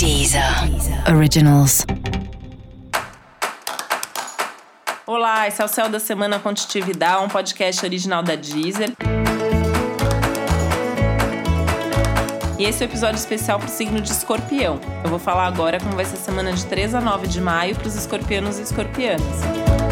Deezer Originals. Olá, esse é o Céu da Semana Contitividade, um podcast original da Deezer. E esse é o episódio especial para o signo de escorpião. Eu vou falar agora como vai ser a semana de 3 a 9 de maio para os escorpianos e escorpianas.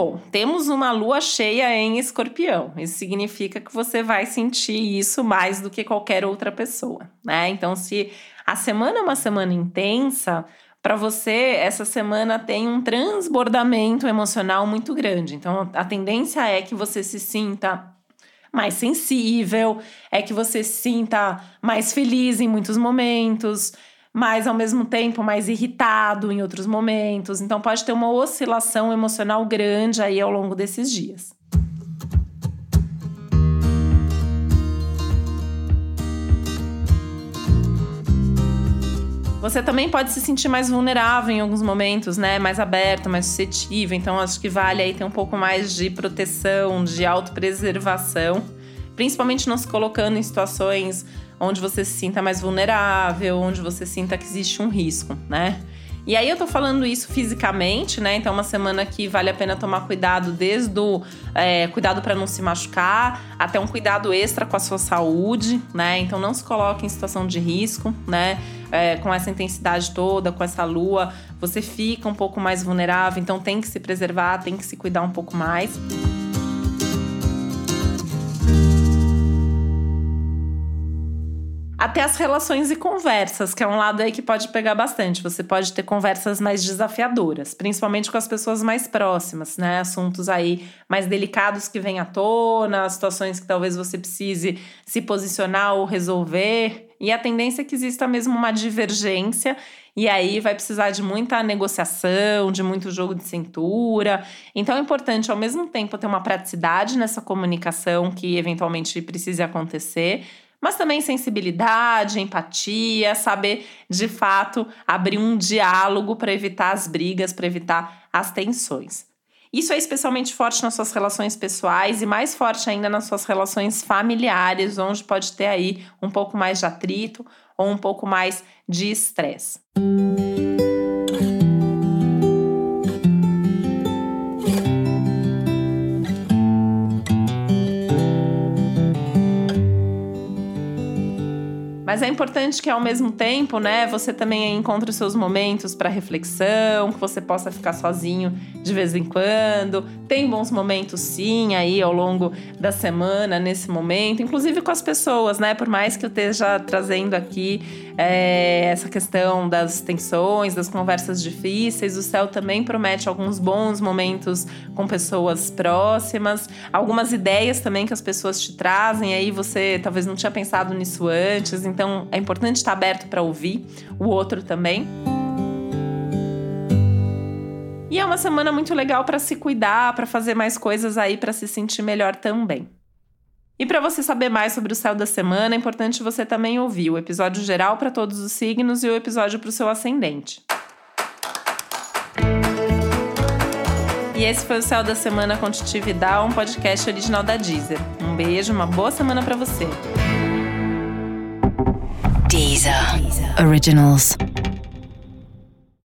Bom, temos uma lua cheia em escorpião. Isso significa que você vai sentir isso mais do que qualquer outra pessoa, né? Então, se a semana é uma semana intensa, para você, essa semana tem um transbordamento emocional muito grande. Então, a tendência é que você se sinta mais sensível, é que você se sinta mais feliz em muitos momentos, mas ao mesmo tempo mais irritado em outros momentos. Então pode ter uma oscilação emocional grande aí ao longo desses dias. Você também pode se sentir mais vulnerável em alguns momentos, né? Mais aberto, mais suscetível. Então, acho que vale aí ter um pouco mais de proteção, de autopreservação, principalmente não se colocando em situações onde você se sinta mais vulnerável, onde você sinta que existe um risco, né? E aí eu tô falando isso fisicamente, né? Então, uma semana que vale a pena tomar cuidado, desde o é, cuidado para não se machucar, até um cuidado extra com a sua saúde, né? Então, não se coloque em situação de risco, né? É, com essa intensidade toda, com essa lua, você fica um pouco mais vulnerável, então tem que se preservar, tem que se cuidar um pouco mais. Até as relações e conversas, que é um lado aí que pode pegar bastante. Você pode ter conversas mais desafiadoras, principalmente com as pessoas mais próximas, né? Assuntos aí mais delicados que vêm à tona, situações que talvez você precise se posicionar ou resolver. E a tendência é que exista mesmo uma divergência e aí vai precisar de muita negociação, de muito jogo de cintura. Então é importante, ao mesmo tempo, ter uma praticidade nessa comunicação que eventualmente precise acontecer, mas também sensibilidade, empatia, saber de fato abrir um diálogo para evitar as brigas, para evitar as tensões. Isso é especialmente forte nas suas relações pessoais e mais forte ainda nas suas relações familiares, onde pode ter aí um pouco mais de atrito ou um pouco mais de estresse. Mas é importante que ao mesmo tempo, né, você também encontre os seus momentos para reflexão, que você possa ficar sozinho de vez em quando. Tem bons momentos sim aí ao longo da semana nesse momento, inclusive com as pessoas, né? Por mais que eu esteja trazendo aqui é, essa questão das tensões, das conversas difíceis, o céu também promete alguns bons momentos com pessoas próximas, algumas ideias também que as pessoas te trazem, aí você talvez não tinha pensado nisso antes, então então é importante estar aberto para ouvir o outro também. E é uma semana muito legal para se cuidar, para fazer mais coisas aí para se sentir melhor também. E para você saber mais sobre o céu da semana, é importante você também ouvir o episódio geral para todos os signos e o episódio para o seu ascendente. E esse foi o Céu da Semana com um podcast original da Deezer. Um beijo, uma boa semana para você. Deezer. Originals.